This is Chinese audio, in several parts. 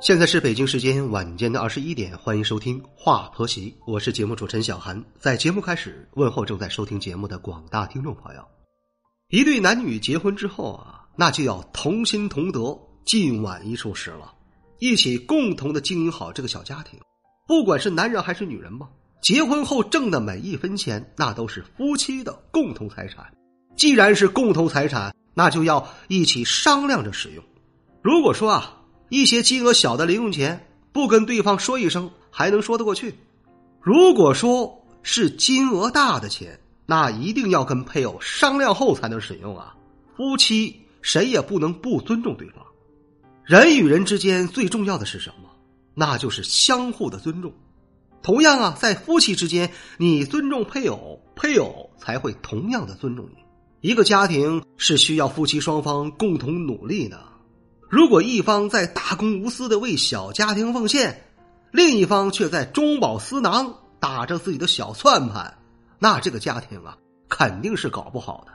现在是北京时间晚间的二十一点，欢迎收听《话婆媳》，我是节目主持人小韩。在节目开始，问候正在收听节目的广大听众朋友。一对男女结婚之后啊，那就要同心同德，尽晚一处时了，一起共同的经营好这个小家庭。不管是男人还是女人吧，结婚后挣的每一分钱，那都是夫妻的共同财产。既然是共同财产，那就要一起商量着使用。如果说啊。一些金额小的零用钱，不跟对方说一声还能说得过去；如果说是金额大的钱，那一定要跟配偶商量后才能使用啊！夫妻谁也不能不尊重对方。人与人之间最重要的是什么？那就是相互的尊重。同样啊，在夫妻之间，你尊重配偶，配偶才会同样的尊重你。一个家庭是需要夫妻双方共同努力的。如果一方在大公无私的为小家庭奉献，另一方却在中饱私囊打着自己的小算盘，那这个家庭啊肯定是搞不好的。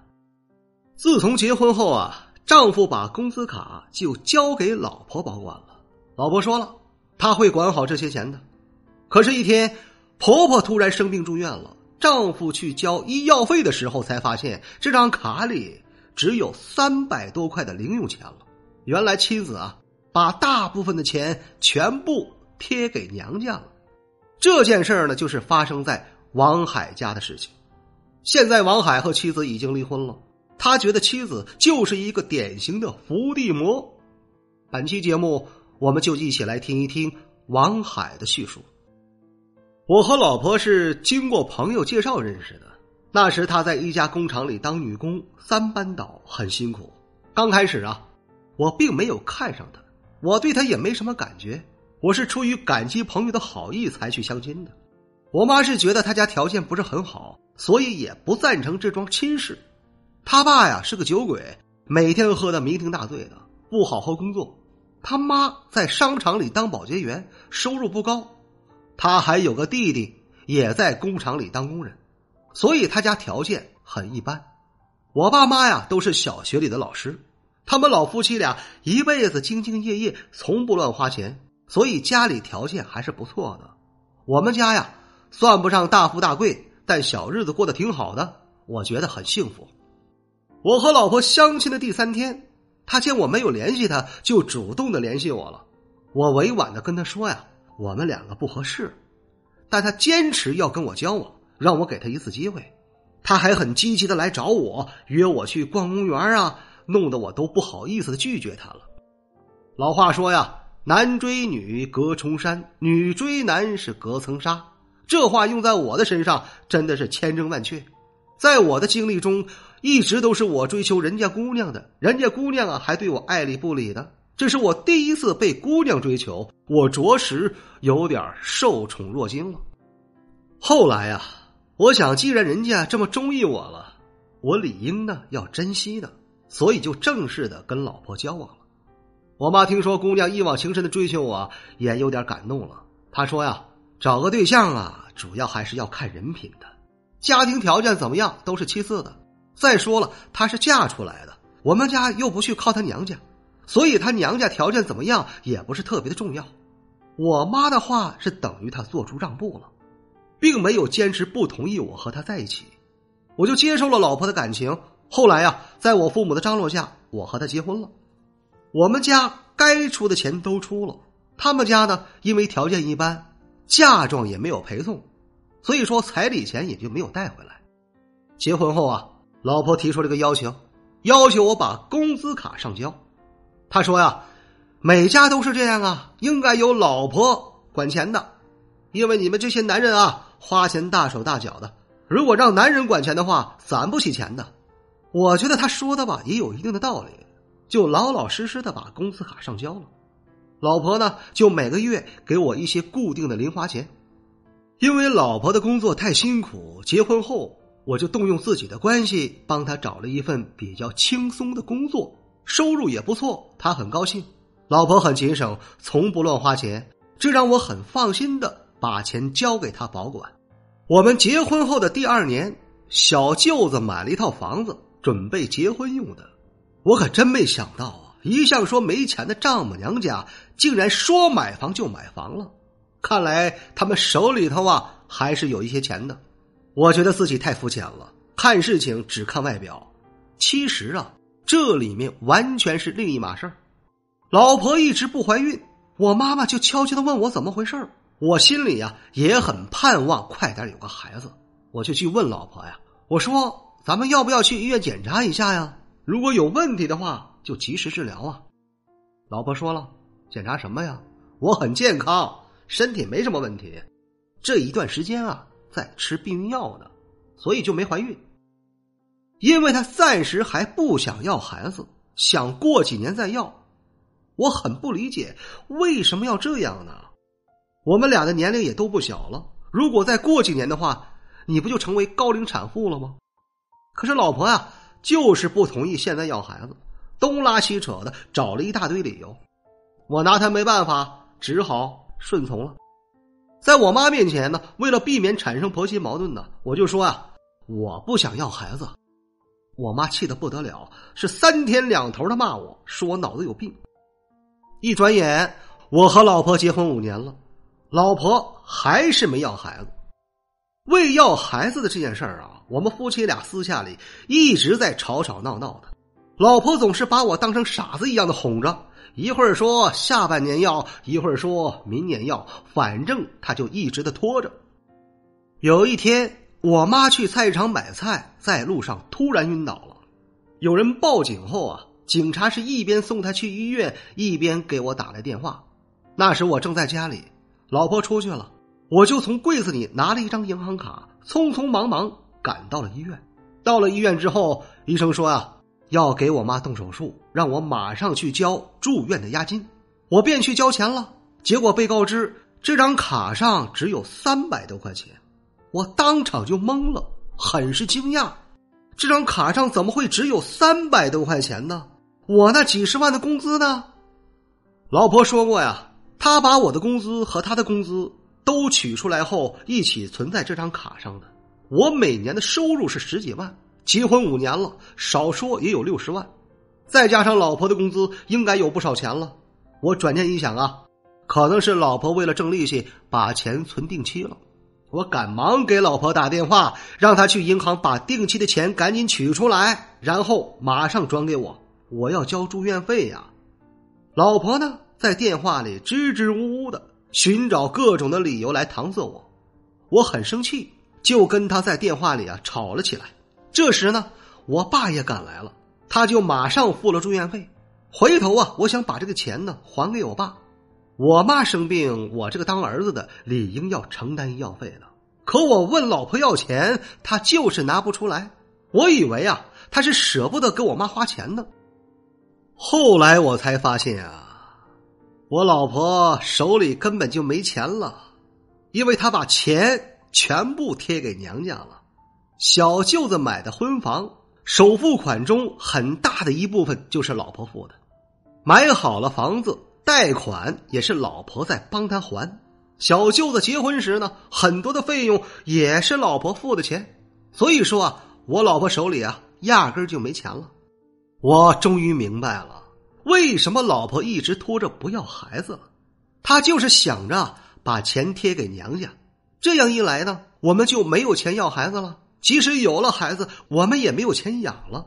自从结婚后啊，丈夫把工资卡就交给老婆保管了。老婆说了，他会管好这些钱的。可是，一天婆婆突然生病住院了，丈夫去交医药费的时候，才发现这张卡里只有三百多块的零用钱了。原来妻子啊，把大部分的钱全部贴给娘家了。这件事儿呢，就是发生在王海家的事情。现在王海和妻子已经离婚了，他觉得妻子就是一个典型的伏地魔。本期节目，我们就一起来听一听王海的叙述。我和老婆是经过朋友介绍认识的，那时她在一家工厂里当女工，三班倒，很辛苦。刚开始啊。我并没有看上他，我对他也没什么感觉。我是出于感激朋友的好意才去相亲的。我妈是觉得他家条件不是很好，所以也不赞成这桩亲事。他爸呀是个酒鬼，每天喝的酩酊大醉的，不好好工作。他妈在商场里当保洁员，收入不高。他还有个弟弟也在工厂里当工人，所以他家条件很一般。我爸妈呀都是小学里的老师。他们老夫妻俩一辈子兢兢业业，从不乱花钱，所以家里条件还是不错的。我们家呀，算不上大富大贵，但小日子过得挺好的，我觉得很幸福。我和老婆相亲的第三天，他见我没有联系他，就主动的联系我了。我委婉的跟他说呀，我们两个不合适，但他坚持要跟我交往，让我给他一次机会。他还很积极的来找我，约我去逛公园啊。弄得我都不好意思的拒绝他了。老话说呀，男追女隔重山，女追男是隔层纱。这话用在我的身上真的是千真万确。在我的经历中，一直都是我追求人家姑娘的，人家姑娘啊还对我爱理不理的。这是我第一次被姑娘追求，我着实有点受宠若惊了。后来呀，我想既然人家这么中意我了，我理应呢要珍惜的。所以就正式的跟老婆交往了。我妈听说姑娘一往情深的追求我，也有点感动了。她说呀：“找个对象啊，主要还是要看人品的，家庭条件怎么样都是其次的。再说了，她是嫁出来的，我们家又不去靠她娘家，所以她娘家条件怎么样也不是特别的重要。”我妈的话是等于她做出让步了，并没有坚持不同意我和她在一起，我就接受了老婆的感情。后来呀，在我父母的张罗下，我和他结婚了。我们家该出的钱都出了，他们家呢，因为条件一般，嫁妆也没有陪送，所以说彩礼钱也就没有带回来。结婚后啊，老婆提出了个要求，要求我把工资卡上交。他说呀，每家都是这样啊，应该由老婆管钱的，因为你们这些男人啊，花钱大手大脚的，如果让男人管钱的话，攒不起钱的。我觉得他说的吧也有一定的道理，就老老实实的把工资卡上交了，老婆呢就每个月给我一些固定的零花钱，因为老婆的工作太辛苦，结婚后我就动用自己的关系帮她找了一份比较轻松的工作，收入也不错，她很高兴。老婆很节省，从不乱花钱，这让我很放心的把钱交给她保管。我们结婚后的第二年，小舅子买了一套房子，准备结婚用的。我可真没想到啊！一向说没钱的丈母娘家，竟然说买房就买房了。看来他们手里头啊，还是有一些钱的。我觉得自己太肤浅了，看事情只看外表。其实啊，这里面完全是另一码事儿。老婆一直不怀孕，我妈妈就悄悄的问我怎么回事我心里呀也很盼望快点有个孩子，我就去问老婆呀，我说咱们要不要去医院检查一下呀？如果有问题的话，就及时治疗啊。老婆说了，检查什么呀？我很健康，身体没什么问题。这一段时间啊，在吃避孕药呢，所以就没怀孕。因为她暂时还不想要孩子，想过几年再要。我很不理解为什么要这样呢？我们俩的年龄也都不小了，如果再过几年的话，你不就成为高龄产妇了吗？可是老婆呀，就是不同意现在要孩子，东拉西扯的找了一大堆理由，我拿他没办法，只好顺从了。在我妈面前呢，为了避免产生婆媳矛盾呢，我就说啊，我不想要孩子。我妈气得不得了，是三天两头的骂我说我脑子有病。一转眼，我和老婆结婚五年了，老婆还是没要孩子。为要孩子的这件事儿啊，我们夫妻俩私下里一直在吵吵闹闹的。老婆总是把我当成傻子一样的哄着，一会儿说下半年要，一会儿说明年要，反正她就一直的拖着。有一天，我妈去菜市场买菜，在路上突然晕倒了，有人报警后啊。警察是一边送她去医院，一边给我打来电话。那时我正在家里，老婆出去了，我就从柜子里拿了一张银行卡，匆匆忙忙赶到了医院。到了医院之后，医生说啊，要给我妈动手术，让我马上去交住院的押金。我便去交钱了，结果被告知这张卡上只有三百多块钱，我当场就懵了，很是惊讶，这张卡上怎么会只有三百多块钱呢？我那几十万的工资呢？老婆说过呀，她把我的工资和她的工资都取出来后一起存在这张卡上的。我每年的收入是十几万，结婚五年了，少说也有六十万，再加上老婆的工资，应该有不少钱了。我转念一想啊，可能是老婆为了挣利息把钱存定期了。我赶忙给老婆打电话，让她去银行把定期的钱赶紧取出来，然后马上转给我。我要交住院费呀，老婆呢在电话里支支吾吾的寻找各种的理由来搪塞我，我很生气，就跟他在电话里啊吵了起来。这时呢，我爸也赶来了，他就马上付了住院费。回头啊，我想把这个钱呢还给我爸。我妈生病，我这个当儿子的理应要承担医药费的。可我问老婆要钱，她就是拿不出来。我以为啊，她是舍不得给我妈花钱呢。后来我才发现啊，我老婆手里根本就没钱了，因为她把钱全部贴给娘家了。小舅子买的婚房首付款中很大的一部分就是老婆付的，买好了房子，贷款也是老婆在帮他还。小舅子结婚时呢，很多的费用也是老婆付的钱。所以说啊，我老婆手里啊，压根就没钱了。我终于明白了，为什么老婆一直拖着不要孩子了。她就是想着把钱贴给娘家，这样一来呢，我们就没有钱要孩子了。即使有了孩子，我们也没有钱养了，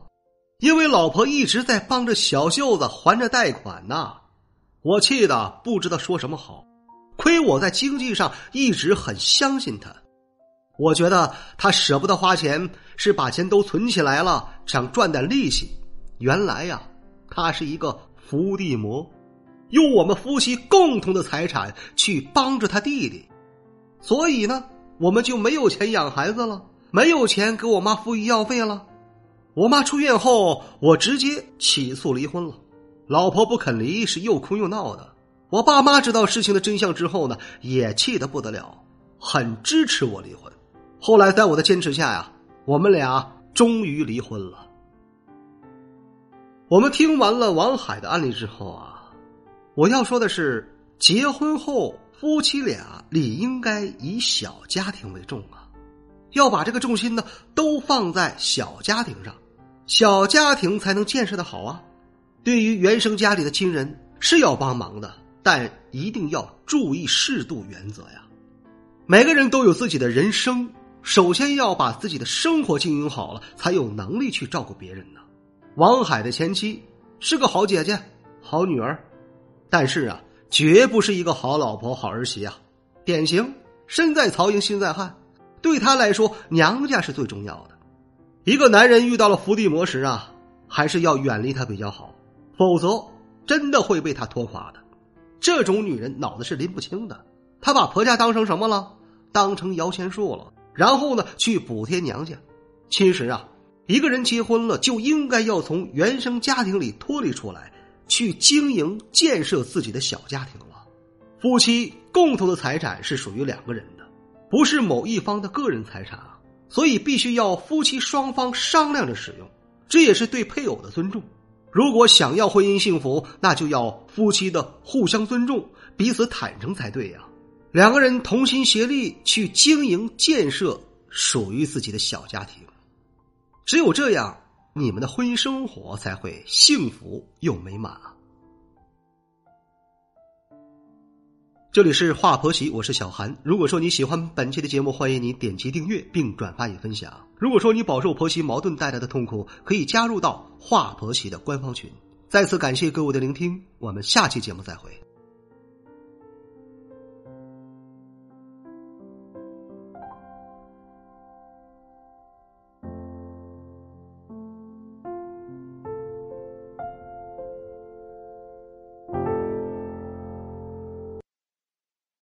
因为老婆一直在帮着小舅子还着贷款呢。我气得不知道说什么好，亏我在经济上一直很相信他。我觉得他舍不得花钱，是把钱都存起来了，想赚点利息。原来呀，他是一个伏地魔，用我们夫妻共同的财产去帮着他弟弟，所以呢，我们就没有钱养孩子了，没有钱给我妈付医药费了。我妈出院后，我直接起诉离婚了。老婆不肯离，是又哭又闹的。我爸妈知道事情的真相之后呢，也气得不得了，很支持我离婚。后来在我的坚持下呀，我们俩终于离婚了。我们听完了王海的案例之后啊，我要说的是，结婚后夫妻俩理应该以小家庭为重啊，要把这个重心呢都放在小家庭上，小家庭才能建设的好啊。对于原生家里的亲人是要帮忙的，但一定要注意适度原则呀。每个人都有自己的人生，首先要把自己的生活经营好了，才有能力去照顾别人呢。王海的前妻是个好姐姐、好女儿，但是啊，绝不是一个好老婆、好儿媳啊。典型身在曹营心在汉，对他来说，娘家是最重要的。一个男人遇到了伏地魔时啊，还是要远离他比较好，否则真的会被他拖垮的。这种女人脑子是拎不清的。她把婆家当成什么了？当成摇钱树了。然后呢，去补贴娘家。其实啊，一个人结婚了，就应该要从原生家庭里脱离出来，去经营建设自己的小家庭了。夫妻共同的财产是属于两个人的，不是某一方的个人财产啊。所以必须要夫妻双方商量着使用，这也是对配偶的尊重。如果想要婚姻幸福，那就要夫妻的互相尊重，彼此坦诚才对呀。两个人同心协力去经营建设属于自己的小家庭，只有这样，你们的婚姻生活才会幸福又美满！这里是华婆媳，我是小韩。如果说你喜欢本期的节目，欢迎你点击订阅并转发与分享。如果说你饱受婆媳矛盾带来的痛苦，可以加入到华婆媳的官方群。再次感谢各位的聆听，我们下期节目再会。